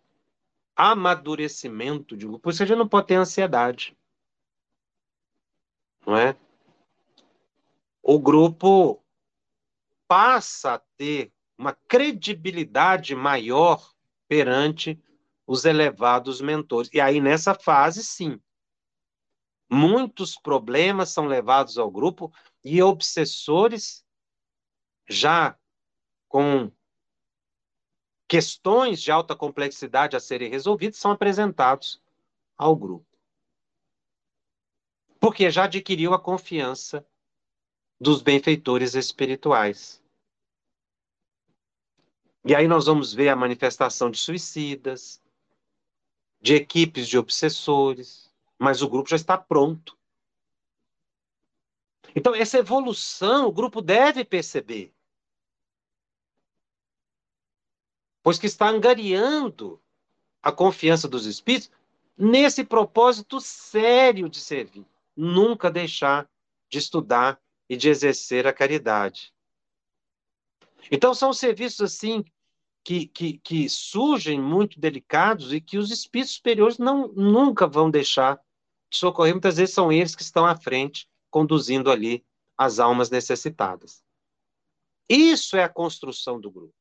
B: amadurecimento de grupo. Por isso a gente não pode ter ansiedade não é? O grupo passa a ter uma credibilidade maior perante os elevados mentores. E aí, nessa fase, sim, muitos problemas são levados ao grupo e obsessores já com questões de alta complexidade a serem resolvidas são apresentados ao grupo porque já adquiriu a confiança dos benfeitores espirituais. E aí nós vamos ver a manifestação de suicidas, de equipes de obsessores, mas o grupo já está pronto. Então, essa evolução o grupo deve perceber. Pois que está angariando a confiança dos espíritos nesse propósito sério de servir nunca deixar de estudar e de exercer a caridade. Então, são serviços assim que, que, que surgem muito delicados e que os espíritos superiores não, nunca vão deixar de socorrer. Muitas vezes são eles que estão à frente, conduzindo ali as almas necessitadas. Isso é a construção do grupo.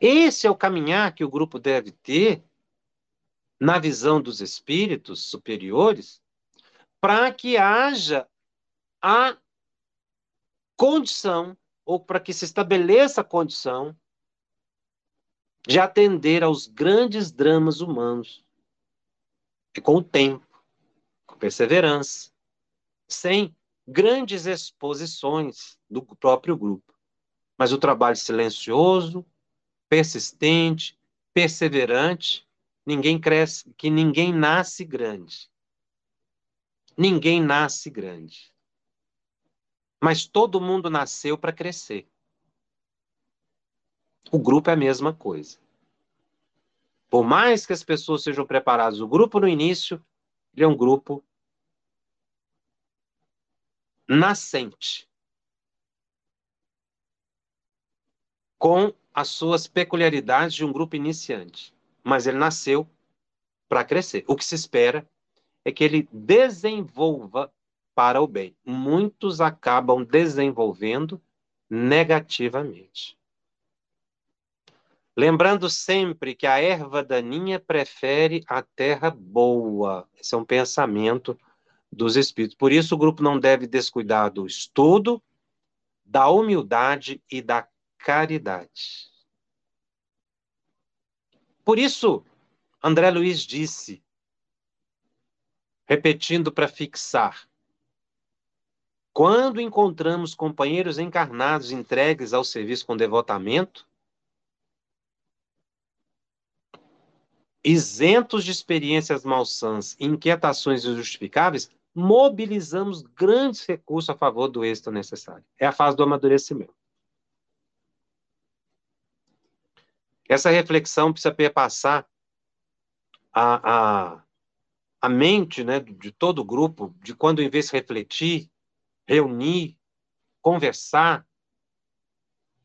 B: Esse é o caminhar que o grupo deve ter na visão dos espíritos superiores para que haja a condição, ou para que se estabeleça a condição de atender aos grandes dramas humanos. E com o tempo, com perseverança, sem grandes exposições do próprio grupo. Mas o trabalho silencioso, persistente, perseverante, ninguém cresce, que ninguém nasce grande. Ninguém nasce grande. Mas todo mundo nasceu para crescer. O grupo é a mesma coisa. Por mais que as pessoas sejam preparadas, o grupo no início, ele é um grupo nascente. Com as suas peculiaridades de um grupo iniciante. Mas ele nasceu para crescer. O que se espera é que ele desenvolva para o bem. Muitos acabam desenvolvendo negativamente. Lembrando sempre que a erva daninha prefere a terra boa. Esse é um pensamento dos espíritos. Por isso, o grupo não deve descuidar do estudo, da humildade e da caridade. Por isso, André Luiz disse: Repetindo para fixar. Quando encontramos companheiros encarnados entregues ao serviço com devotamento, isentos de experiências malsãs e inquietações injustificáveis, mobilizamos grandes recursos a favor do êxito necessário. É a fase do amadurecimento. Essa reflexão precisa perpassar a, a, a mente né, de todo o grupo, de quando, em vez de refletir, reunir, conversar,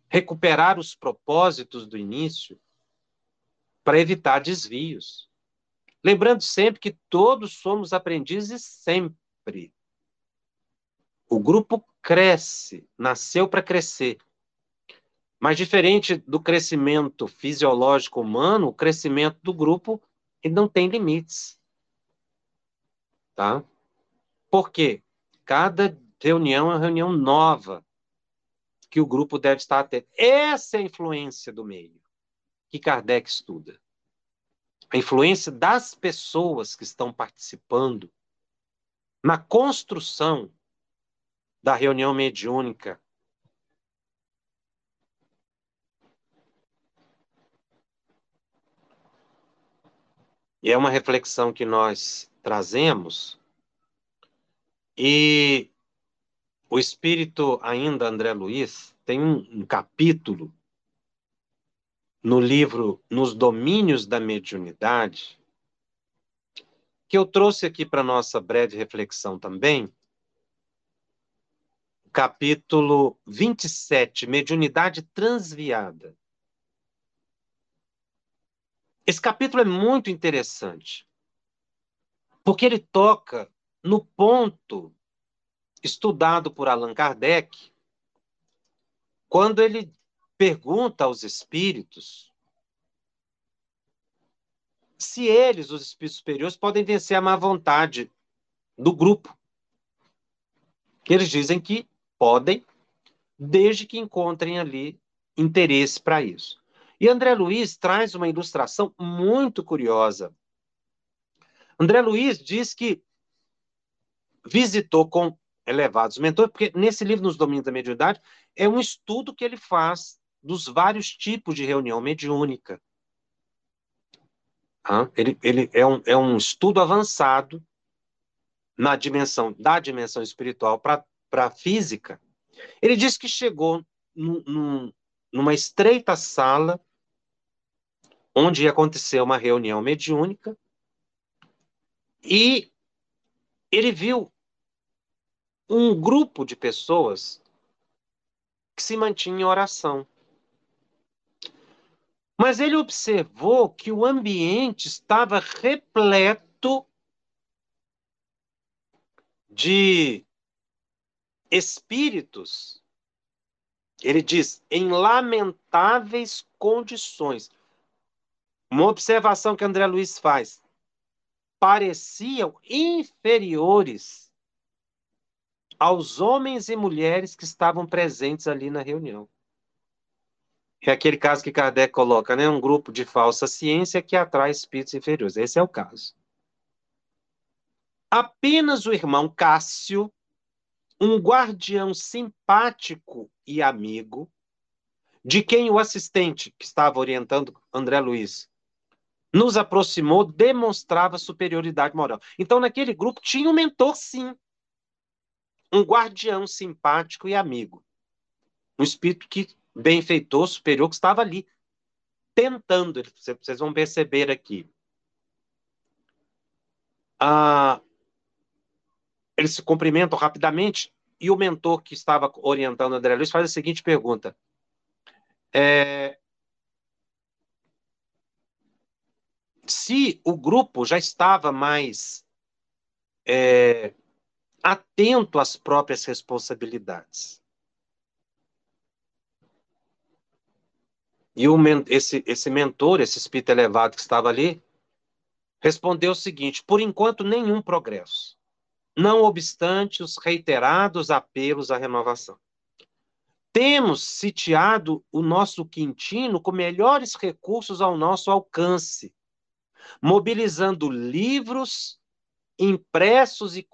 B: recuperar os propósitos do início, para evitar desvios. Lembrando sempre que todos somos aprendizes sempre. O grupo cresce, nasceu para crescer. Mas diferente do crescimento fisiológico humano, o crescimento do grupo ele não tem limites. Tá? Por quê? Cada reunião é uma reunião nova que o grupo deve estar atento. Essa é a influência do meio que Kardec estuda. A influência das pessoas que estão participando na construção da reunião mediúnica. E é uma reflexão que nós trazemos. E o espírito, ainda André Luiz, tem um, um capítulo no livro Nos Domínios da Mediunidade, que eu trouxe aqui para nossa breve reflexão também, capítulo 27, Mediunidade Transviada. Esse capítulo é muito interessante, porque ele toca no ponto estudado por Allan Kardec, quando ele pergunta aos espíritos se eles, os espíritos superiores, podem vencer a má vontade do grupo. Eles dizem que podem, desde que encontrem ali interesse para isso. E André Luiz traz uma ilustração muito curiosa. André Luiz diz que visitou com elevados mentores, porque nesse livro, Nos Domínios da Mediunidade, é um estudo que ele faz dos vários tipos de reunião mediúnica. Ele, ele é, um, é um estudo avançado na dimensão da dimensão espiritual para a física. Ele diz que chegou num, num, numa estreita sala onde ia acontecer uma reunião mediúnica e ele viu um grupo de pessoas que se mantinha em oração. Mas ele observou que o ambiente estava repleto de espíritos, ele diz, em lamentáveis condições. Uma observação que André Luiz faz. Pareciam inferiores aos homens e mulheres que estavam presentes ali na reunião. É aquele caso que Kardec coloca, né? Um grupo de falsa ciência que atrai espíritos inferiores. Esse é o caso. Apenas o irmão Cássio, um guardião simpático e amigo, de quem o assistente que estava orientando André Luiz nos aproximou, demonstrava superioridade moral. Então, naquele grupo tinha um mentor, sim. Um guardião simpático e amigo. Um espírito que benfeitor superior que estava ali, tentando. Vocês vão perceber aqui. Ah, eles se cumprimentam rapidamente e o mentor que estava orientando André Luiz faz a seguinte pergunta. É, se o grupo já estava mais é, atento às próprias responsabilidades, E o, esse, esse mentor, esse espírito elevado que estava ali, respondeu o seguinte: por enquanto, nenhum progresso, não obstante os reiterados apelos à renovação. Temos sitiado o nosso quintino com melhores recursos ao nosso alcance, mobilizando livros impressos e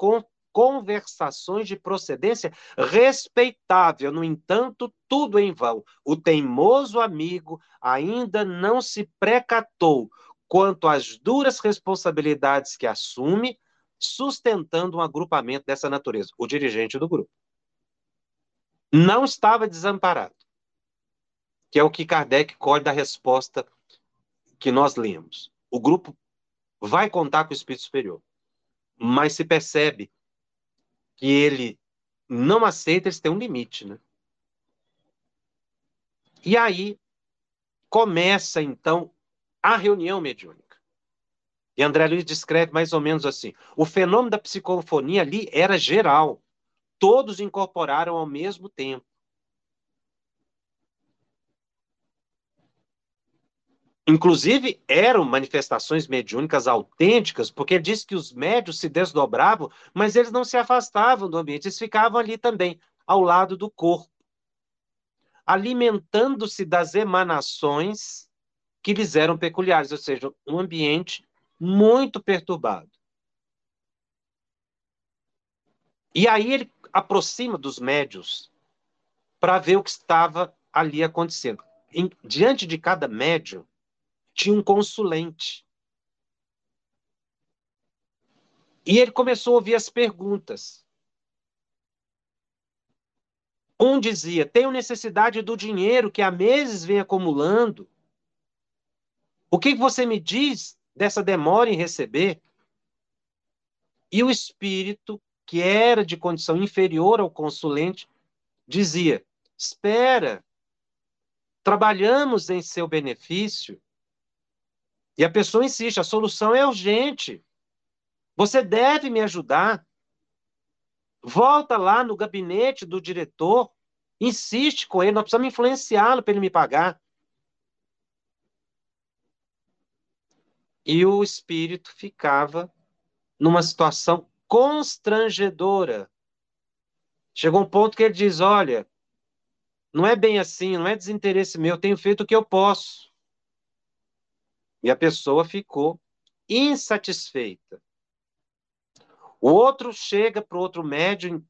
B: conversações de procedência respeitável. No entanto, tudo em vão. O teimoso amigo ainda não se precatou quanto às duras responsabilidades que assume, sustentando um agrupamento dessa natureza, o dirigente do grupo. Não estava desamparado, que é o que Kardec colhe da resposta que nós lemos. O grupo vai contar com o Espírito Superior, mas se percebe que ele não aceita, eles têm um limite, né? E aí começa então a reunião mediúnica. E André Luiz descreve mais ou menos assim: o fenômeno da psicofonia ali era geral, todos incorporaram ao mesmo tempo. Inclusive, eram manifestações mediúnicas autênticas, porque disse que os médios se desdobravam, mas eles não se afastavam do ambiente, eles ficavam ali também, ao lado do corpo, alimentando-se das emanações que lhes eram peculiares, ou seja, um ambiente muito perturbado. E aí ele aproxima dos médios para ver o que estava ali acontecendo. Em, diante de cada médium, tinha um consulente. E ele começou a ouvir as perguntas. Um dizia: Tenho necessidade do dinheiro que há meses vem acumulando. O que você me diz dessa demora em receber? E o espírito, que era de condição inferior ao consulente, dizia: Espera, trabalhamos em seu benefício e a pessoa insiste, a solução é urgente. Você deve me ajudar. Volta lá no gabinete do diretor, insiste com ele, nós precisamos influenciá-lo para ele me pagar. E o espírito ficava numa situação constrangedora. Chegou um ponto que ele diz: Olha, não é bem assim, não é desinteresse meu, eu tenho feito o que eu posso. E a pessoa ficou insatisfeita. O outro chega para o outro médium,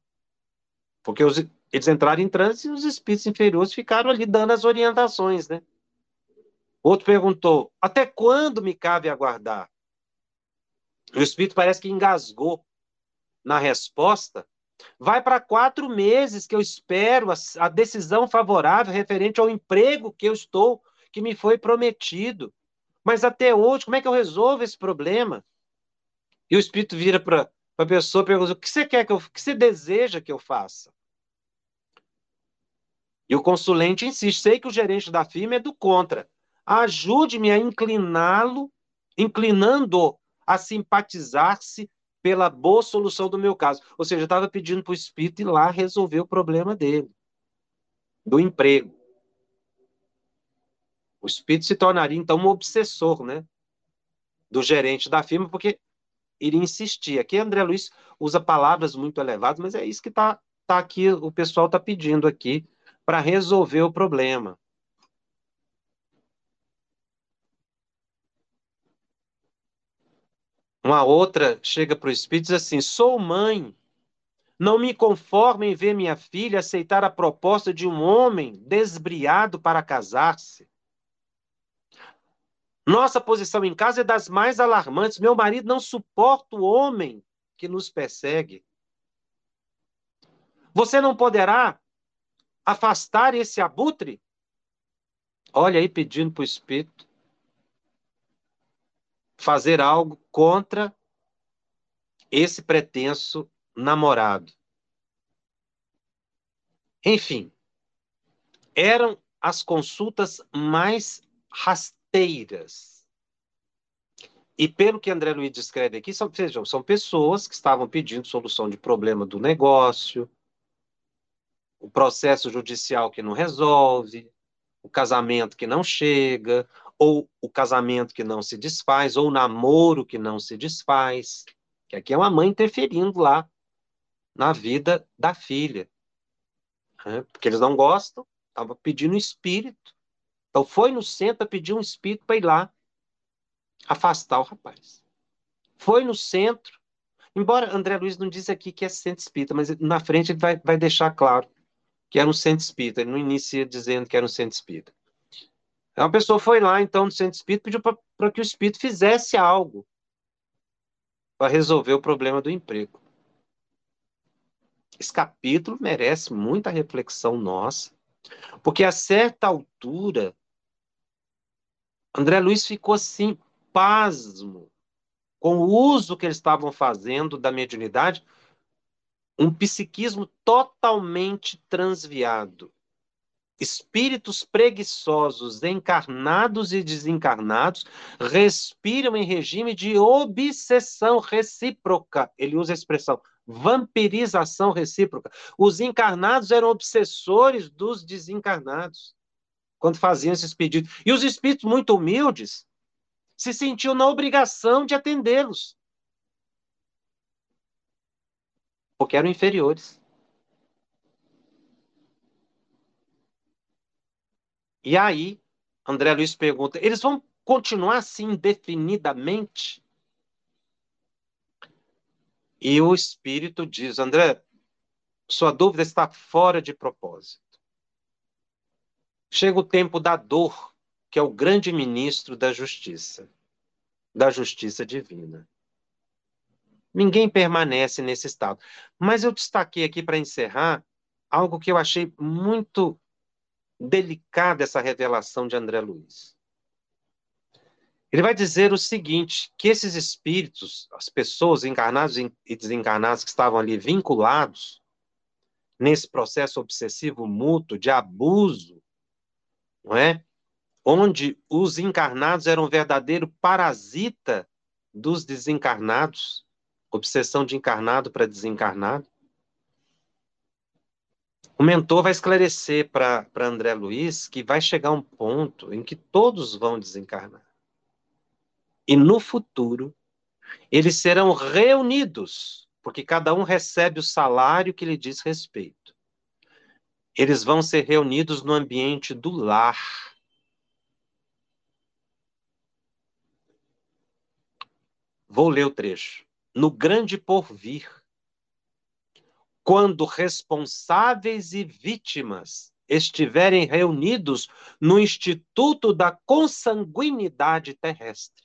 B: porque os, eles entraram em transe e os espíritos inferiores ficaram ali dando as orientações, né? Outro perguntou: até quando me cabe aguardar? O espírito parece que engasgou na resposta. Vai para quatro meses que eu espero a, a decisão favorável referente ao emprego que eu estou, que me foi prometido. Mas até hoje, como é que eu resolvo esse problema? E o espírito vira para a pessoa e pergunta: o que você quer que eu, o que você deseja que eu faça? E o consulente insiste: sei que o gerente da firma é do contra. Ajude-me a incliná-lo, inclinando a simpatizar-se pela boa solução do meu caso. Ou seja, eu estava pedindo para o espírito ir lá resolver o problema dele, do emprego. O espírito se tornaria, então, um obsessor, né? Do gerente da firma, porque iria insistir. Aqui André Luiz usa palavras muito elevadas, mas é isso que está tá aqui, o pessoal está pedindo aqui para resolver o problema. Uma outra chega para o espírito e diz assim: sou mãe, não me conformo em ver minha filha aceitar a proposta de um homem desbriado para casar-se. Nossa posição em casa é das mais alarmantes. Meu marido não suporta o homem que nos persegue. Você não poderá afastar esse abutre? Olha aí pedindo para o Espírito fazer algo contra esse pretenso namorado. Enfim, eram as consultas mais rastreiras inteiras. E pelo que André Luiz descreve aqui, são, vejam, são pessoas que estavam pedindo solução de problema do negócio, o processo judicial que não resolve, o casamento que não chega, ou o casamento que não se desfaz, ou o namoro que não se desfaz. Que aqui é uma mãe interferindo lá na vida da filha. Né? Porque eles não gostam, estava pedindo espírito. Então foi no centro pedir um espírito para ir lá afastar o rapaz. Foi no centro Embora André Luiz não diz aqui que é centro espírita, mas na frente ele vai, vai deixar claro que era um centro espírita. Ele não inicia dizendo que era um centro espírita. Uma pessoa foi lá, então, no centro espírita, pediu para que o espírito fizesse algo para resolver o problema do emprego. Esse capítulo merece muita reflexão nossa, porque a certa altura, André Luiz ficou assim, pasmo, com o uso que eles estavam fazendo da mediunidade, um psiquismo totalmente transviado. Espíritos preguiçosos, encarnados e desencarnados, respiram em regime de obsessão recíproca. Ele usa a expressão vampirização recíproca. Os encarnados eram obsessores dos desencarnados quando faziam esses pedidos. E os espíritos muito humildes se sentiam na obrigação de atendê-los. Porque eram inferiores. E aí, André Luiz pergunta: eles vão continuar assim indefinidamente? E o Espírito diz: André, sua dúvida está fora de propósito. Chega o tempo da dor, que é o grande ministro da justiça, da justiça divina. Ninguém permanece nesse estado. Mas eu destaquei aqui para encerrar algo que eu achei muito delicado essa revelação de André Luiz. Ele vai dizer o seguinte: que esses espíritos, as pessoas encarnadas e desencarnadas que estavam ali vinculados nesse processo obsessivo mútuo de abuso, não é? onde os encarnados eram verdadeiro parasita dos desencarnados, obsessão de encarnado para desencarnado. O mentor vai esclarecer para André Luiz que vai chegar um ponto em que todos vão desencarnar. E no futuro, eles serão reunidos, porque cada um recebe o salário que lhe diz respeito. Eles vão ser reunidos no ambiente do lar Vou ler o trecho. No grande porvir, quando responsáveis e vítimas estiverem reunidos no Instituto da Consanguinidade Terrestre,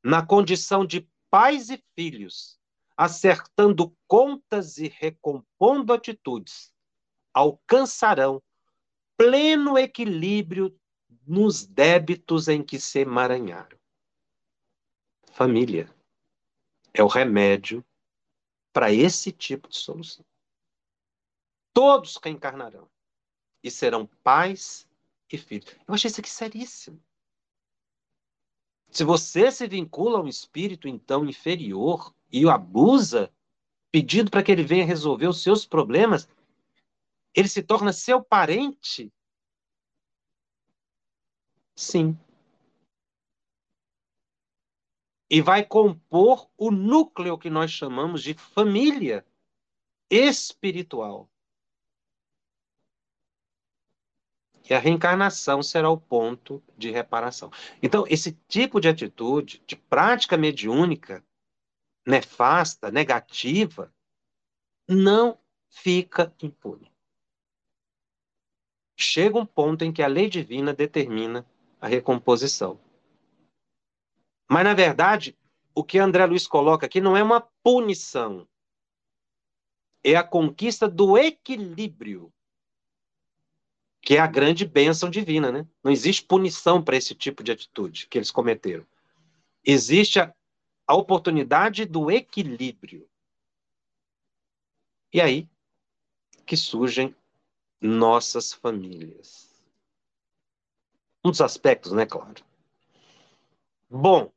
B: na condição de pais e filhos, acertando contas e recompondo atitudes, alcançarão pleno equilíbrio nos débitos em que se emaranharam família é o remédio para esse tipo de solução. Todos reencarnarão e serão pais e filhos. Eu achei isso aqui seríssimo. Se você se vincula a um espírito então inferior e o abusa, pedindo para que ele venha resolver os seus problemas, ele se torna seu parente? Sim. e vai compor o núcleo que nós chamamos de família espiritual. E a reencarnação será o ponto de reparação. Então, esse tipo de atitude, de prática mediúnica, nefasta, negativa, não fica impune. Chega um ponto em que a lei divina determina a recomposição. Mas, na verdade, o que André Luiz coloca aqui não é uma punição, é a conquista do equilíbrio, que é a grande bênção divina, né? Não existe punição para esse tipo de atitude que eles cometeram. Existe a, a oportunidade do equilíbrio. E aí que surgem nossas famílias. Um dos aspectos, né, claro. Bom,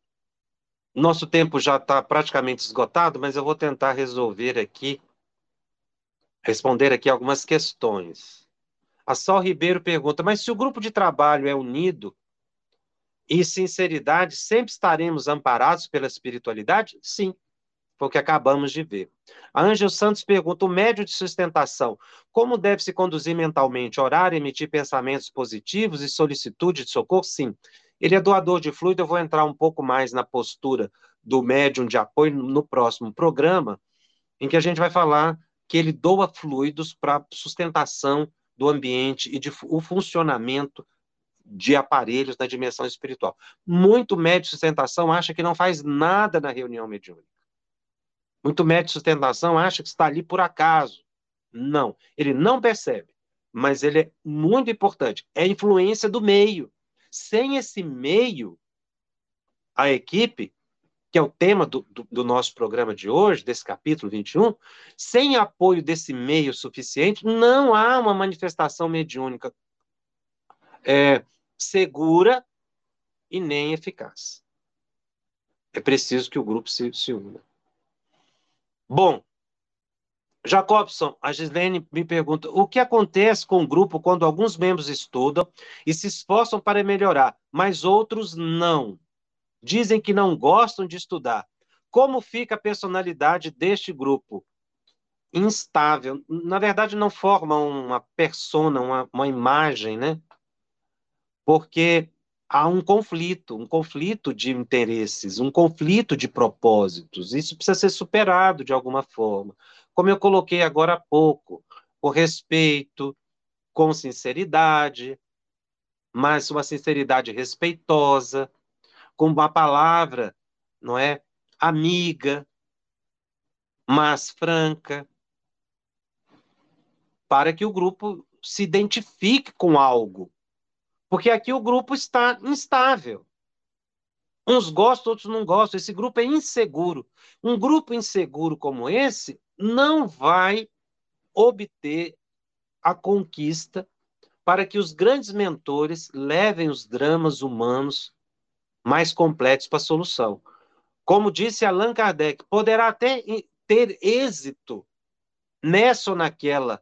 B: nosso tempo já está praticamente esgotado, mas eu vou tentar resolver aqui, responder aqui algumas questões. A Sol Ribeiro pergunta: mas se o grupo de trabalho é unido e sinceridade, sempre estaremos amparados pela espiritualidade? Sim, foi o que acabamos de ver. A Ângel Santos pergunta: o médio de sustentação, como deve se conduzir mentalmente? Orar, emitir pensamentos positivos e solicitude de socorro? Sim. Ele é doador de fluido, eu vou entrar um pouco mais na postura do médium de apoio no próximo programa, em que a gente vai falar que ele doa fluidos para sustentação do ambiente e de o funcionamento de aparelhos na dimensão espiritual. Muito médium de sustentação acha que não faz nada na reunião mediúnica. Muito médium de sustentação acha que está ali por acaso. Não, ele não percebe, mas ele é muito importante. É a influência do meio. Sem esse meio, a equipe, que é o tema do, do, do, nosso programa de hoje, desse capítulo 21, sem apoio desse meio suficiente, não há uma manifestação mediúnica é, segura e nem eficaz. É preciso que o grupo se, se una. Bom, Jacobson, a Gislene me pergunta: o que acontece com o grupo quando alguns membros estudam e se esforçam para melhorar, mas outros não? Dizem que não gostam de estudar. Como fica a personalidade deste grupo? Instável. Na verdade, não forma uma persona, uma, uma imagem, né? Porque há um conflito, um conflito de interesses, um conflito de propósitos. Isso precisa ser superado de alguma forma. Como eu coloquei agora há pouco, com respeito, com sinceridade, mas uma sinceridade respeitosa, com uma palavra, não é? Amiga, mas franca, para que o grupo se identifique com algo. Porque aqui o grupo está instável. Uns gostam, outros não gostam. Esse grupo é inseguro. Um grupo inseguro como esse não vai obter a conquista para que os grandes mentores levem os dramas humanos mais completos para a solução. Como disse Allan Kardec, poderá até ter êxito nessa ou naquela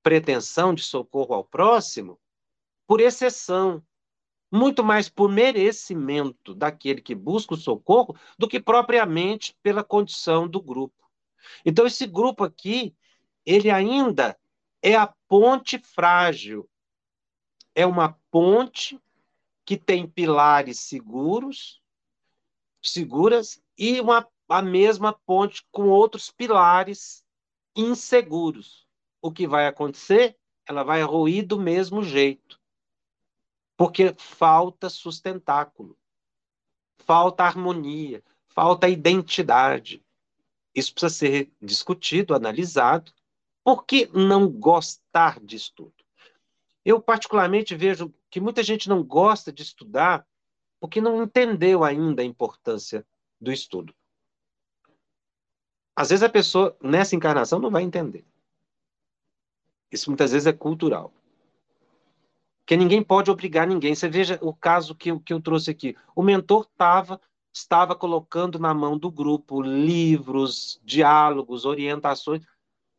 B: pretensão de socorro ao próximo por exceção, muito mais por merecimento daquele que busca o socorro do que propriamente pela condição do grupo. Então esse grupo aqui, ele ainda é a ponte frágil. É uma ponte que tem pilares seguros, seguras, e uma, a mesma ponte com outros pilares inseguros. O que vai acontecer? Ela vai ruir do mesmo jeito. Porque falta sustentáculo, falta harmonia, falta identidade. Isso precisa ser discutido, analisado. Por que não gostar de estudo? Eu, particularmente, vejo que muita gente não gosta de estudar porque não entendeu ainda a importância do estudo. Às vezes a pessoa, nessa encarnação, não vai entender. Isso muitas vezes é cultural. Porque ninguém pode obrigar ninguém. Você veja o caso que, eu, que eu trouxe aqui. O mentor tava, estava colocando na mão do grupo livros, diálogos, orientações,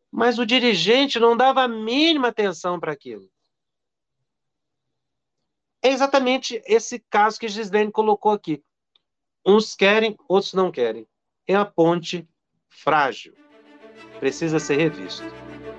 B: mas o dirigente não dava a mínima atenção para aquilo. É exatamente esse caso que Gislene colocou aqui. Uns querem, outros não querem. É a ponte frágil. Precisa ser revisto.